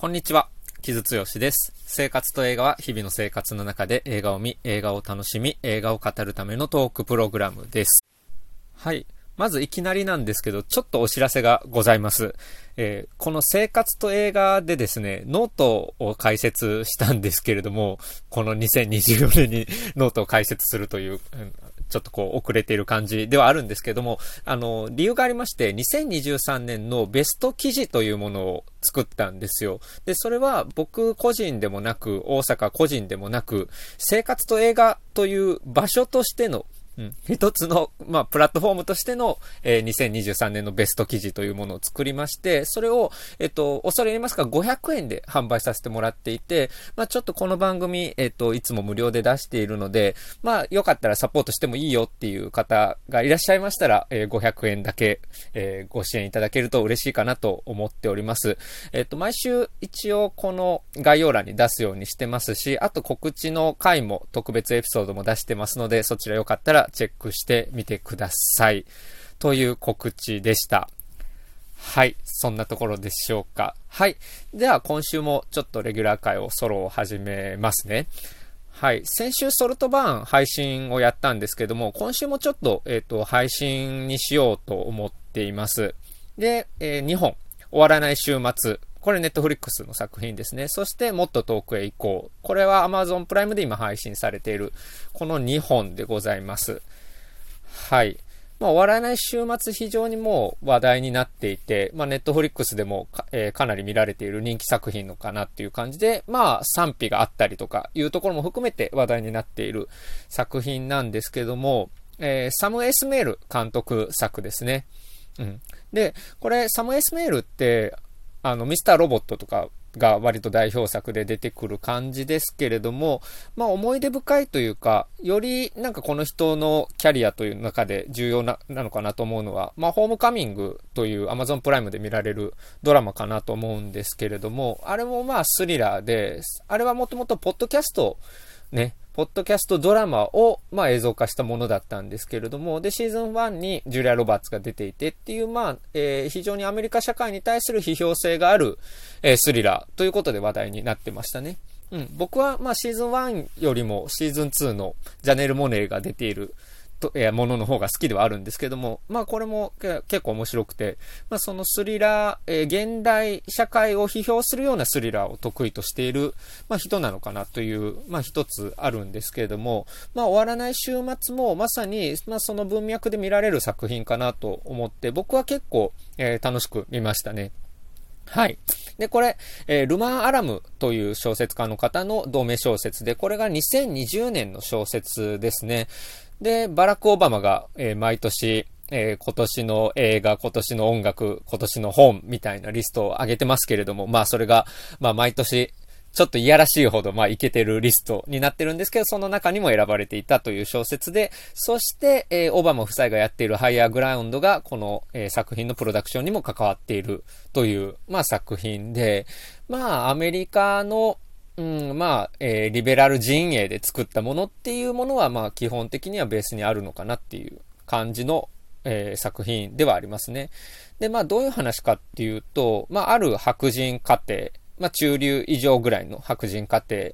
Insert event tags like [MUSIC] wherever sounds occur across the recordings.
こんにちは。木津毅です。生活と映画は日々の生活の中で映画を見、映画を楽しみ、映画を語るためのトークプログラムです。はい。まずいきなりなんですけど、ちょっとお知らせがございます。えー、この生活と映画でですね、ノートを開設したんですけれども、この2024年にノートを開設するという、ちょっとこう遅れている感じではあるんですけども、あの、理由がありまして、2023年のベスト記事というものを作ったんですよ。で、それは僕個人でもなく、大阪個人でもなく、生活と映画という場所としてのうん、一つの、まあ、プラットフォームとしての、えー、2023年のベスト記事というものを作りまして、それを、えっ、と、恐れ入りますが、500円で販売させてもらっていて、まあ、ちょっとこの番組、えっ、と、いつも無料で出しているので、まあ、よかったらサポートしてもいいよっていう方がいらっしゃいましたら、えー、500円だけ、えー、ご支援いただけると嬉しいかなと思っております。えっ、と、毎週一応この概要欄に出すようにしてますし、あと告知の回も特別エピソードも出してますので、そちらよかったらチェックしてみてください。という告知でした。はい。そんなところでしょうか。はい。では、今週もちょっとレギュラー会をソロを始めますね。はい。先週ソルトバーン配信をやったんですけども、今週もちょっと、えっ、ー、と、配信にしようと思っています。で、えー、2本。終わらない週末。これネットフリックスの作品ですね。そしてもっと遠くへ行こう。これは Amazon プライムで今配信されている、この2本でございます。はい。まあ、終わらない週末非常にもう話題になっていて、まあ、ネットフリックスでもか,、えー、かなり見られている人気作品のかなっていう感じで、まあ、賛否があったりとかいうところも含めて話題になっている作品なんですけども、えー、サム・エスメール監督作ですね。うん。で、これ、サム・エスメールって、あの、ミスターロボットとかが割と代表作で出てくる感じですけれども、まあ思い出深いというか、よりなんかこの人のキャリアという中で重要ななのかなと思うのは、まあホームカミングという Amazon プライムで見られるドラマかなと思うんですけれども、あれもまあスリラーで、あれはもともとポッドキャストね、ポッドキャストドラマを、まあ、映像化したものだったんですけれども、で、シーズン1にジュリア・ロバーツが出ていてっていう、まあ、えー、非常にアメリカ社会に対する批評性がある、えー、スリラーということで話題になってましたね。うん。僕は、まあ、シーズン1よりもシーズン2のジャネル・モネーが出ている、と、えものの方が好きではあるんですけども、まあこれも結構面白くて、まあそのスリラー、えー、現代社会を批評するようなスリラーを得意としている、まあ人なのかなという、まあ一つあるんですけれども、まあ終わらない週末もまさに、まあその文脈で見られる作品かなと思って、僕は結構、えー、楽しく見ましたね。はい。で、これ、えー、ルマン・アラムという小説家の方の同名小説で、これが2020年の小説ですね。で、バラク・オバマが、えー、毎年、えー、今年の映画、今年の音楽、今年の本みたいなリストを上げてますけれども、まあそれが、まあ毎年、ちょっといやらしいほど、まあ、いけてるリストになってるんですけど、その中にも選ばれていたという小説で、そして、えー、オバマ夫妻がやっているハイヤーグラウンドが、この、えー、作品のプロダクションにも関わっているという、まあ、作品で、まあ、アメリカの、うん、まあ、えー、リベラル陣営で作ったものっていうものは、まあ、基本的にはベースにあるのかなっていう感じの、えー、作品ではありますね。で、まあ、どういう話かっていうと、まあ、ある白人家庭、まあ、中流以上ぐらいの白人家庭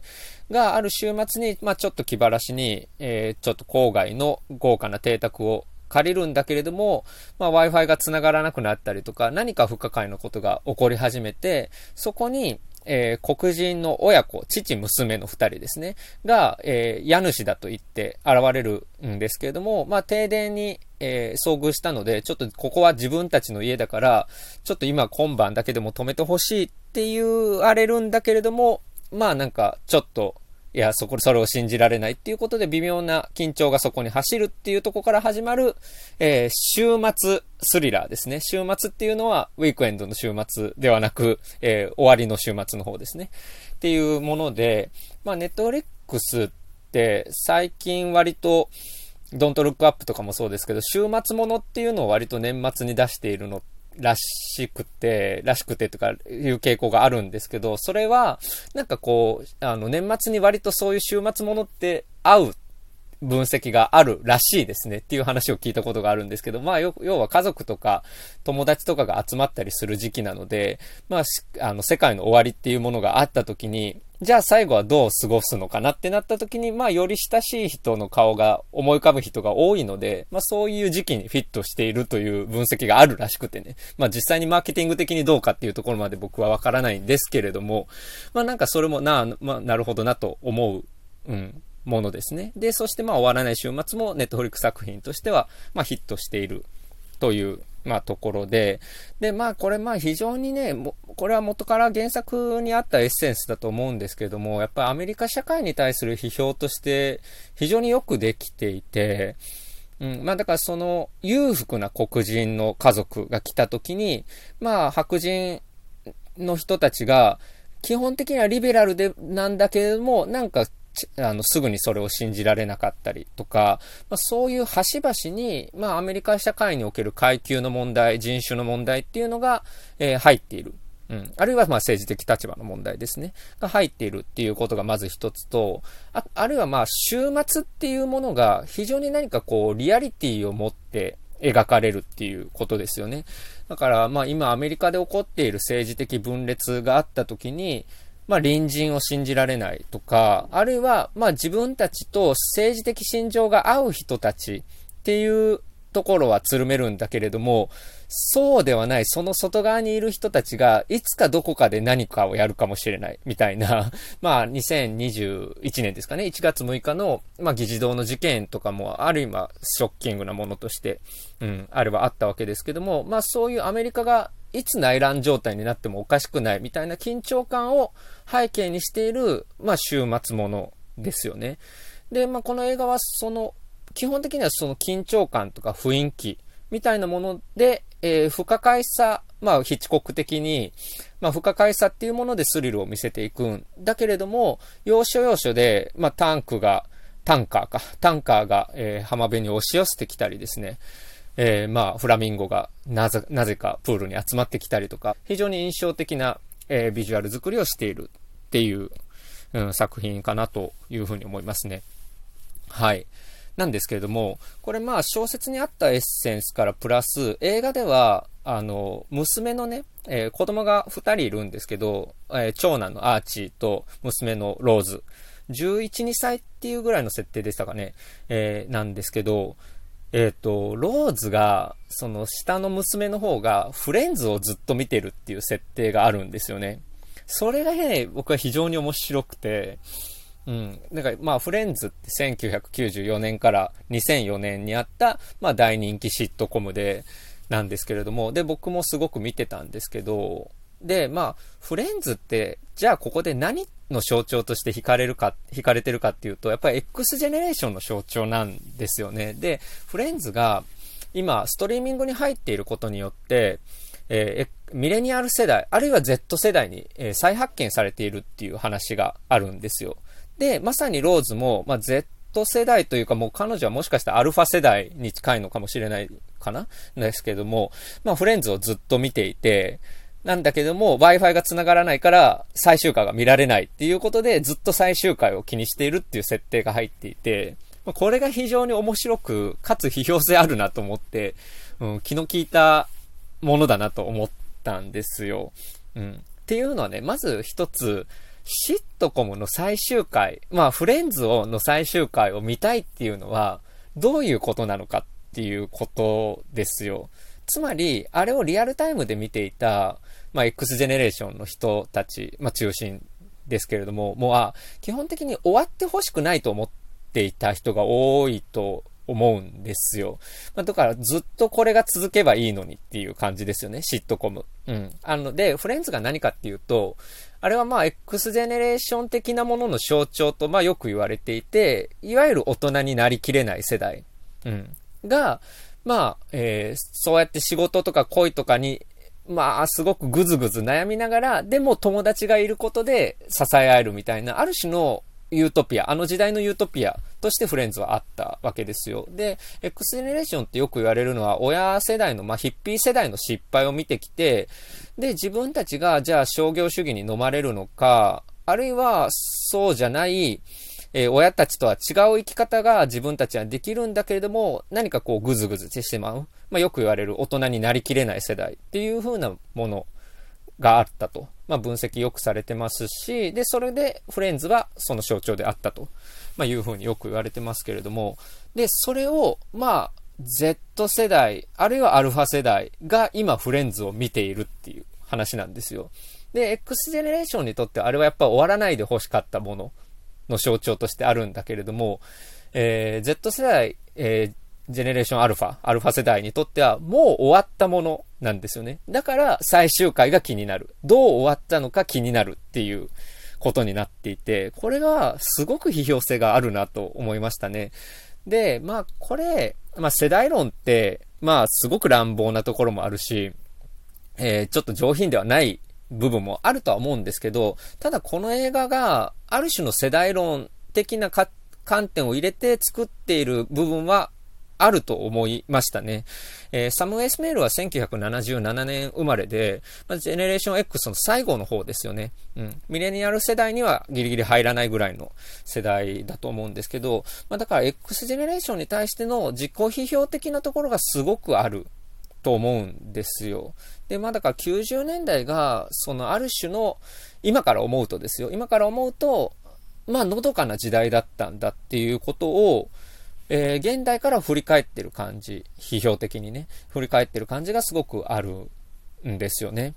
がある週末に、まあ、ちょっと気晴らしに、えー、ちょっと郊外の豪華な邸宅を借りるんだけれども、まあ、Wi-Fi が繋がらなくなったりとか、何か不可解なことが起こり始めて、そこに、えー、黒人の親子、父、娘の二人ですね、が、えー、家主だと言って現れるんですけれども、まあ、停電に、えー、遭遇したので、ちょっとここは自分たちの家だから、ちょっと今今晩だけでも止めてほしいって言われるんだけれども、まあなんか、ちょっと、いや、そこ、それを信じられないっていうことで微妙な緊張がそこに走るっていうとこから始まる、えー、週末スリラーですね。週末っていうのは、ウィークエンドの週末ではなく、えー、終わりの週末の方ですね。っていうもので、まあ、ネットフリックスって最近割と、ドントルックアップとかもそうですけど、週末ものっていうのを割と年末に出しているのってらしくて、らしくてとかいう傾向があるんですけど、それは、なんかこう、あの、年末に割とそういう週末ものって合う分析があるらしいですねっていう話を聞いたことがあるんですけど、まあ、要は家族とか友達とかが集まったりする時期なので、まあ、あの、世界の終わりっていうものがあった時に、じゃあ最後はどう過ごすのかなってなった時に、まあ、より親しい人の顔が思い浮かぶ人が多いので、まあ、そういう時期にフィットしているという分析があるらしくてね。まあ、実際にマーケティング的にどうかっていうところまで僕はわからないんですけれども、まあ、なんかそれもな、まあ、なるほどなと思う、うん、ものですね。で、そしてまあ終わらない週末もネットフリック作品としては、まあヒットしているという、まあところで、で、まあこれまあ非常にね、これは元から原作にあったエッセンスだと思うんですけども、やっぱりアメリカ社会に対する批評として非常によくできていて、うん、まあだからその裕福な黒人の家族が来た時に、まあ白人の人たちが基本的にはリベラルでなんだけれども、なんかあの、すぐにそれを信じられなかったりとか、まあ、そういう端々に、まあ、アメリカ社会における階級の問題、人種の問題っていうのが、えー、入っている。うん。あるいは、まあ、政治的立場の問題ですね。が入っているっていうことがまず一つと、あ、あるいは、まあ、週末っていうものが非常に何かこう、リアリティを持って描かれるっていうことですよね。だから、まあ、今アメリカで起こっている政治的分裂があった時に、まあ、隣人を信じられないとか、あるいは、まあ、自分たちと政治的信条が合う人たちっていうところはつるめるんだけれども、そうではない、その外側にいる人たちが、いつかどこかで何かをやるかもしれない、みたいな、[LAUGHS] まあ、2021年ですかね、1月6日の、まあ、議事堂の事件とかも、ある意味、ショッキングなものとして、うん、あればあったわけですけども、まあ、そういうアメリカがいつ内乱状態になってもおかしくないみたいな緊張感を背景にしている、まあ、週末ものですよね。で、まあ、この映画はその、基本的にはその緊張感とか雰囲気みたいなもので、えー、不可解さ、まあ、ヒッチコック的に、まあ、不可解さっていうものでスリルを見せていくんだけれども、要所要所で、まあ、タンクが、タンカーか、タンカーが、えー、浜辺に押し寄せてきたりですね、えー、まあ、フラミンゴがなぜ、なぜかプールに集まってきたりとか、非常に印象的な、えー、ビジュアル作りをしているっていう、うん、作品かなというふうに思いますね。はい。なんですけれども、これまあ小説にあったエッセンスからプラス、映画では、あの、娘のね、えー、子供が2人いるんですけど、えー、長男のアーチーと娘のローズ。11、2歳っていうぐらいの設定でしたかね。えー、なんですけど、えっ、ー、と、ローズが、その下の娘の方がフレンズをずっと見てるっていう設定があるんですよね。それがね、僕は非常に面白くて、うん。だから、まあ、フレンズって1994年から2004年にあった、まあ、大人気シットコムで、なんですけれども、で、僕もすごく見てたんですけど、で、まあ、フレンズって、じゃあここで何の象徴として惹かれるか、惹かれてるかっていうと、やっぱり X ジェネレーションの象徴なんですよね。で、フレンズが今、ストリーミングに入っていることによって、えー、ミレニアル世代、あるいは Z 世代に、えー、再発見されているっていう話があるんですよ。で、まさにローズも、まあ、Z 世代というかもう彼女はもしかしたらアルファ世代に近いのかもしれないかな？ですけども、まあ、フレンズをずっと見ていて、なんだけども、Wi-Fi が繋がらないから、最終回が見られないっていうことで、ずっと最終回を気にしているっていう設定が入っていて、これが非常に面白く、かつ批評性あるなと思って、うん、気の利いたものだなと思ったんですよ。うん。っていうのはね、まず一つ、シットコムの最終回、まあ、フレンズをの最終回を見たいっていうのは、どういうことなのかっていうことですよ。つまり、あれをリアルタイムで見ていた、まあ、X ジェネレーションの人たち、まあ、中心ですけれども、もう、あ、基本的に終わってほしくないと思っていた人が多いと思うんですよ。まあ、だからずっとこれが続けばいいのにっていう感じですよね、シットコム。うん。あの、で、フレンズが何かっていうと、あれはまあ X ジェネレーション的なものの象徴とまあよく言われていて、いわゆる大人になりきれない世代、うん、が、まあ、えー、そうやって仕事とか恋とかに、まあ、すごくぐずぐず悩みながら、でも友達がいることで支え合えるみたいな、ある種のユートピア、あの時代のユートピアとしてフレンズはあったわけですよ。で、X ジェネレーションってよく言われるのは、親世代の、まあ、ヒッピー世代の失敗を見てきて、で、自分たちが、じゃあ商業主義に飲まれるのか、あるいは、そうじゃない、えー、親たちとは違う生き方が自分たちはできるんだけれども、何かこうぐずぐずしてしまう。まあ、よく言われる大人になりきれない世代っていう風なものがあったと。まあ、分析よくされてますし、で、それでフレンズはその象徴であったと、まあ、いう風によく言われてますけれども、で、それを、まあ、Z 世代、あるいはアルファ世代が今フレンズを見ているっていう話なんですよ。で、X ジェネレーションにとってあれはやっぱ終わらないで欲しかったものの象徴としてあるんだけれども、えー、Z 世代、えー、ジェネレーションアルファ、アルファ世代にとってはもう終わったものなんですよね。だから最終回が気になる。どう終わったのか気になるっていうことになっていて、これがすごく批評性があるなと思いましたね。で、まあこれ、まあ世代論って、まあすごく乱暴なところもあるし、えー、ちょっと上品ではない部分もあるとは思うんですけど、ただこの映画がある種の世代論的な観点を入れて作っている部分はあると思いましたね。えー、サム・エスメールは1977年生まれで、まあ、ジェネレーション X の最後の方ですよね。うん。ミレニアル世代にはギリギリ入らないぐらいの世代だと思うんですけど、まあ、だから X ジェネレーションに対しての自己批評的なところがすごくあると思うんですよ。で、まあだから90年代が、そのある種の、今から思うとですよ、今から思うと、まあのどかな時代だったんだっていうことを、えー、現代から振り返ってる感じ、批評的にね、振り返ってる感じがすごくあるんですよね。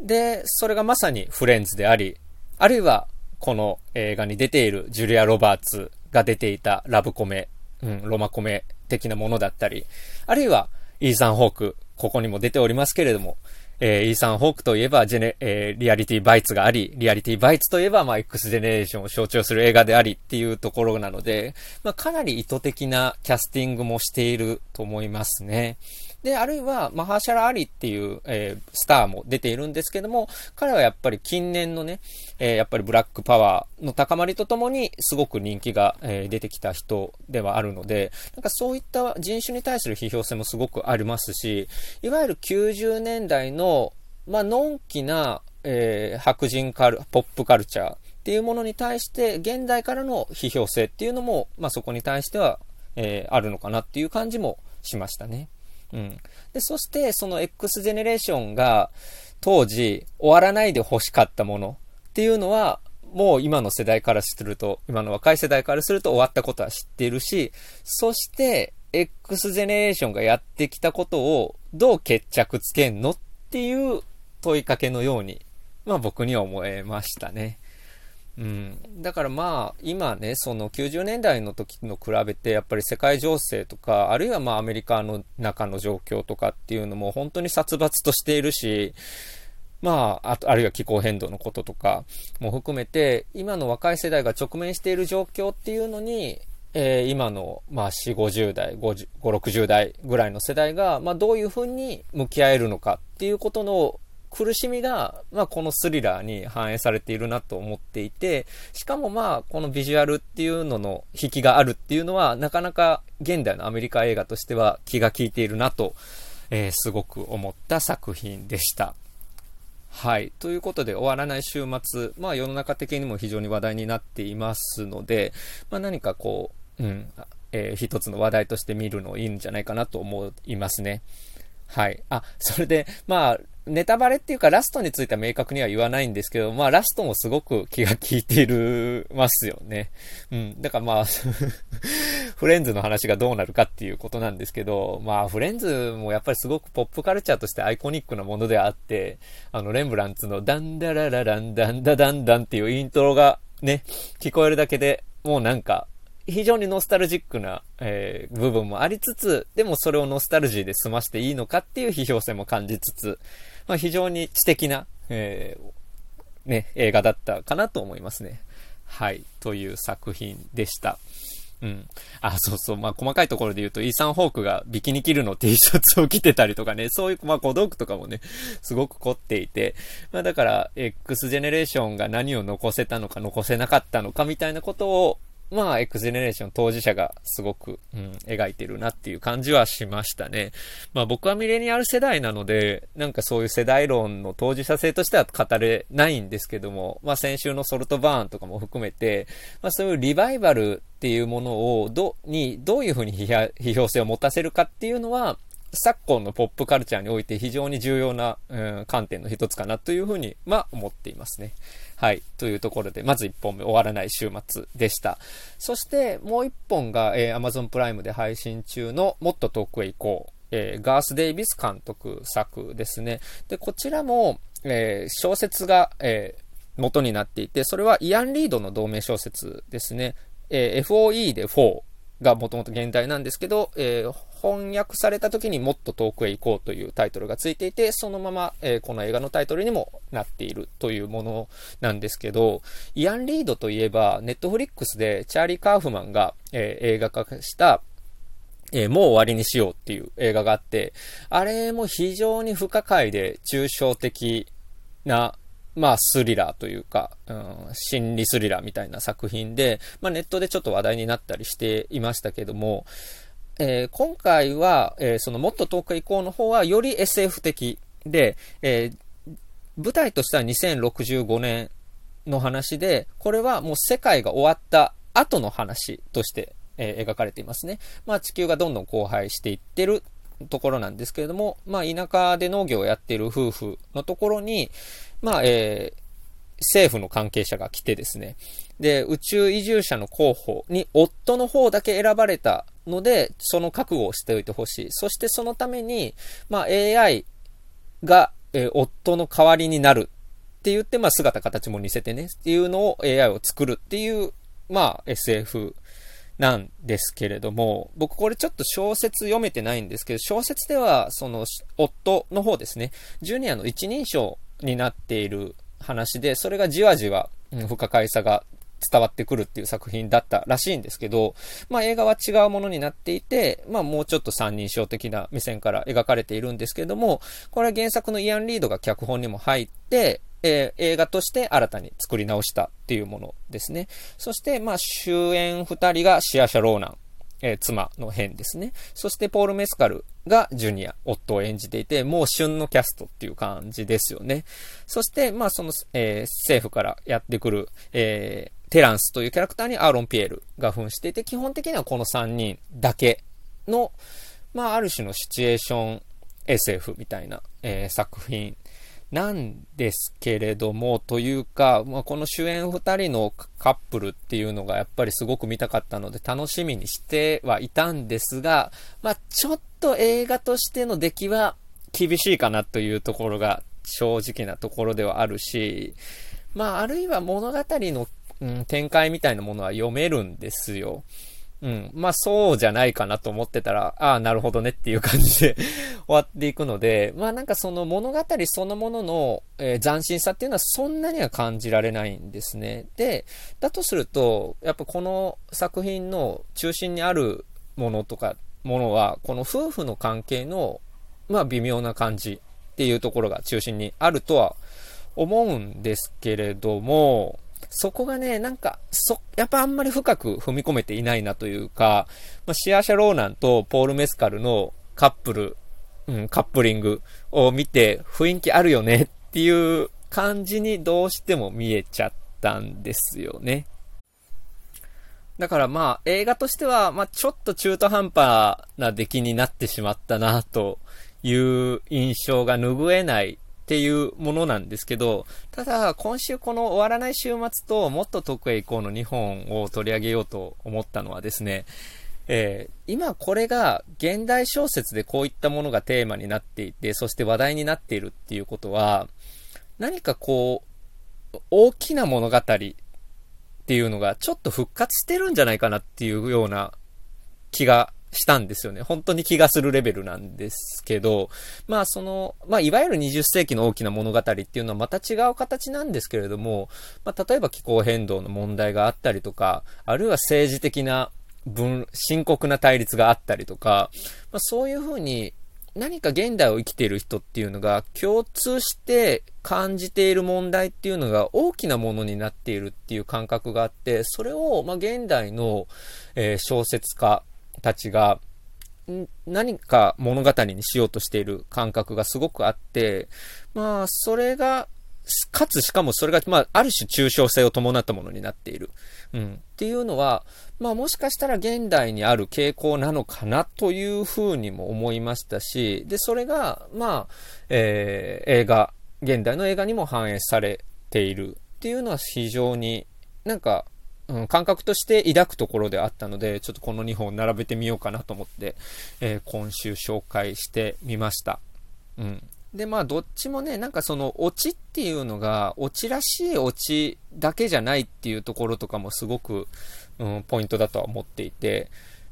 で、それがまさにフレンズであり、あるいはこの映画に出ているジュリア・ロバーツが出ていたラブコメ、うん、ロマコメ的なものだったり、あるいはイーサン・ホーク、ここにも出ておりますけれども、えー、イーサン・ホークといえば、ジェネ、えー、リアリティ・バイツがあり、リアリティ・バイツといえば、まあ、X ジェネレーションを象徴する映画でありっていうところなので、まあ、かなり意図的なキャスティングもしていると思いますね。で、あるいは、マハーシャラ・アリっていう、えー、スターも出ているんですけども、彼はやっぱり近年のね、えー、やっぱりブラックパワーの高まりとともに、すごく人気が、えー、出てきた人ではあるので、なんかそういった人種に対する批評性もすごくありますし、いわゆる90年代の、まあ、のんきな、えー、白人カル、ポップカルチャーっていうものに対して、現代からの批評性っていうのも、まあ、そこに対しては、えー、あるのかなっていう感じもしましたね。うん。で、そして、その X ジェネレーションが、当時、終わらないで欲しかったものっていうのは、もう今の世代からすると、今の若い世代からすると終わったことは知っているし、そして、X ジェネレーションがやってきたことをどう決着つけんのっていう問いかけのように、まあ僕には思えましたね。うん。だからまあ、今ね、その90年代の時の比べて、やっぱり世界情勢とか、あるいはまあアメリカの中の状況とかっていうのも本当に殺伐としているし、まあ、ああるいは気候変動のこととかも含めて、今の若い世代が直面している状況っていうのに、えー、今の、まあ、4、50代、5060代ぐらいの世代が、まあ、どういうふうに向き合えるのかっていうことの苦しみが、まあ、このスリラーに反映されているなと思っていて、しかもまあ、このビジュアルっていうのの引きがあるっていうのは、なかなか現代のアメリカ映画としては気が利いているなと、えー、すごく思った作品でした。はい。ということで、終わらない週末、まあ世の中的にも非常に話題になっていますので、まあ何かこう、うん、えー、一つの話題として見るのいいんじゃないかなと思いますね。はい。あ、それで、まあ、ネタバレっていうかラストについては明確には言わないんですけど、まあラストもすごく気が利いているますよね。うん。だからまあ [LAUGHS] フレンズの話がどうなるかっていうことなんですけど、まあフレンズもやっぱりすごくポップカルチャーとしてアイコニックなものであって、あのレンブランツのダンダララランダンダダンダンっていうイントロがね、聞こえるだけでもうなんか非常にノスタルジックな、えー、部分もありつつ、でもそれをノスタルジーで済ましていいのかっていう批評性も感じつつ、まあ、非常に知的な、えー、ね、映画だったかなと思いますね。はい。という作品でした。うん。あ、そうそう。まあ、細かいところで言うと、イーサン・ホークがビキニキルの T シャツを着てたりとかね、そういう、まあ、小道具とかもね、すごく凝っていて、まあ、だから、X ジェネレーションが何を残せたのか残せなかったのかみたいなことを、まあ、X ジェネレーション当事者がすごく、うん、描いてるなっていう感じはしましたね。まあ僕はミレニアル世代なので、なんかそういう世代論の当事者性としては語れないんですけども、まあ先週のソルトバーンとかも含めて、まあそういうリバイバルっていうものを、ど、に、どういうふうに批評性を持たせるかっていうのは、昨今のポップカルチャーにおいて非常に重要な、うん、観点の一つかなというふうに、まあ思っていますね。はい。というところで、まず1本目終わらない週末でした。そしてもう1本が、えー、Amazon プライムで配信中のもっと遠くへ行こう。えー、ガース・デイビス監督作ですね。で、こちらも、えー、小説が、えー、元になっていて、それはイアン・リードの同名小説ですね。え、FOE で4がもともと現代なんですけど、えー、翻訳された時にもっと遠くへ行こうというタイトルがついていて、そのまま、えー、この映画のタイトルにもなっているというものなんですけど、イアン・リードといえば、ネットフリックスでチャーリー・カーフマンが、えー、映画化した、えー、もう終わりにしようっていう映画があって、あれも非常に不可解で抽象的なまあ、スリラーというか、うん、心理スリラーみたいな作品で、まあ、ネットでちょっと話題になったりしていましたけども、えー、今回は、えー、そのもっと遠くへ行こうの方はより SF 的で、えー、舞台としては2065年の話で、これはもう世界が終わった後の話として、え描かれていますね。まあ地球がどんどん荒廃していってるところなんですけれども、まあ田舎で農業をやっている夫婦のところに、まあ、えー、政府の関係者が来てですね、で、宇宙移住者の候補に夫の方だけ選ばれたので、その覚悟をしておいてほしい。そしてそのために、まあ AI が、えー、夫の代わりになるって言って、まあ姿形も似せてね、っていうのを AI を作るっていう、まあ SF なんですけれども、僕これちょっと小説読めてないんですけど、小説ではその夫の方ですね、ジュニアの一人称になっている話で、それがじわじわ、不可解さが伝わってくるっていう作品だったらしいんですけど、まあ映画は違うものになっていて、まあもうちょっと三人称的な目線から描かれているんですけども、これは原作のイアン・リードが脚本にも入って、えー、映画として新たに作り直したっていうものですね。そして、まあ主演二人がシアシャ・ローナン。えー、妻の変ですね。そしてポール・メスカルがジュニア、夫を演じていて、もう旬のキャストっていう感じですよね。そして、まあその、えー、政府からやってくる、えー、テランスというキャラクターにアーロン・ピエールが扮していて、基本的にはこの3人だけの、まあある種のシチュエーション SF みたいな、えー、作品なんですけれども、というか、まあ、この主演2人のカップルっていうのがやっぱりすごく見たかったので楽しみにしてはいたんですが、まあ、ちょっと映画としての出来は厳しいかなというところが正直なところではあるし、まあ、あるいは物語の、うん、展開みたいなものは読めるんですよ。うん。まあそうじゃないかなと思ってたら、ああ、なるほどねっていう感じで [LAUGHS] 終わっていくので、まあなんかその物語そのものの、えー、斬新さっていうのはそんなには感じられないんですね。で、だとすると、やっぱこの作品の中心にあるものとか、ものは、この夫婦の関係の、まあ微妙な感じっていうところが中心にあるとは思うんですけれども、そこがね、なんか、そ、やっぱあんまり深く踏み込めていないなというか、まあ、シアシャ・ローナンとポール・メスカルのカップル、うん、カップリングを見て雰囲気あるよね [LAUGHS] っていう感じにどうしても見えちゃったんですよね。だからまあ映画としては、まあちょっと中途半端な出来になってしまったなという印象が拭えないっていうものなんですけど、ただ、今週この終わらない週末ともっと遠くへ行こうの2本を取り上げようと思ったのはですね、えー、今これが現代小説でこういったものがテーマになっていて、そして話題になっているっていうことは、何かこう、大きな物語っていうのがちょっと復活してるんじゃないかなっていうような気がしたんですよね。本当に気がするレベルなんですけど、まあその、まあいわゆる20世紀の大きな物語っていうのはまた違う形なんですけれども、まあ例えば気候変動の問題があったりとか、あるいは政治的な分、深刻な対立があったりとか、まあそういうふうに、何か現代を生きている人っていうのが共通して感じている問題っていうのが大きなものになっているっていう感覚があって、それを、ま、現代の、え、小説家たちが、何か物語にしようとしている感覚がすごくあって、まあ、それがかつしかもそれが、まあ、ある種抽象性を伴ったものになっている。うん。っていうのは、まあもしかしたら現代にある傾向なのかなというふうにも思いましたし、で、それが、まあ、えー、映画、現代の映画にも反映されているっていうのは非常になんか、うん、感覚として抱くところであったので、ちょっとこの2本並べてみようかなと思って、えー、今週紹介してみました。うん。で、まあ、どっちもね、なんかその、オチっていうのが、オチらしいオチだけじゃないっていうところとかもすごく、うん、ポイントだとは思っていて、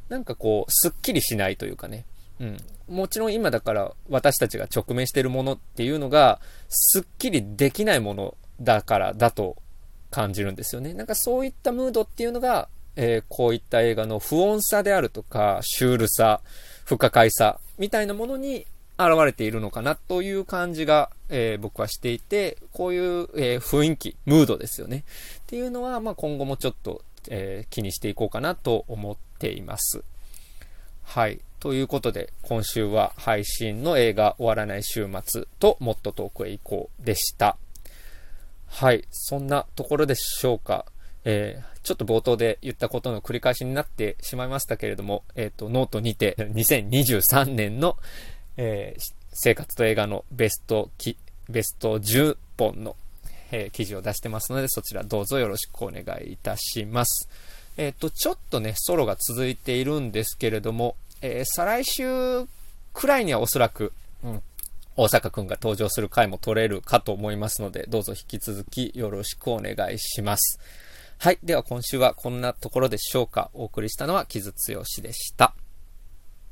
なんかこう、すっきりしないというかね、うん。もちろん今だから私たちが直面しているものっていうのが、すっきりできないものだからだと感じるんですよね。なんかそういったムードっていうのが、えー、こういった映画の不穏さであるとか、シュールさ、不可解さ、みたいなものに現れているのかなという感じが、えー、僕はしていて、こういう、えー、雰囲気、ムードですよね。っていうのは、まあ、今後もちょっと、えー、気にしていこうかなと思っています。はい。ということで、今週は配信の映画終わらない週末ともっと遠くへ行こうでした。はい。そんなところでしょうか。えー、ちょっと冒頭で言ったことの繰り返しになってしまいましたけれども、えっ、ー、と、ノートにて2023年のえー、生活と映画のベストき、ベスト10本の、え、記事を出してますので、そちらどうぞよろしくお願いいたします。えっ、と、ちょっとね、ソロが続いているんですけれども、え、再来週くらいにはおそらく、うん、大阪くんが登場する回も取れるかと思いますので、どうぞ引き続きよろしくお願いします。はい。では今週はこんなところでしょうか。お送りしたのは木津剛でした。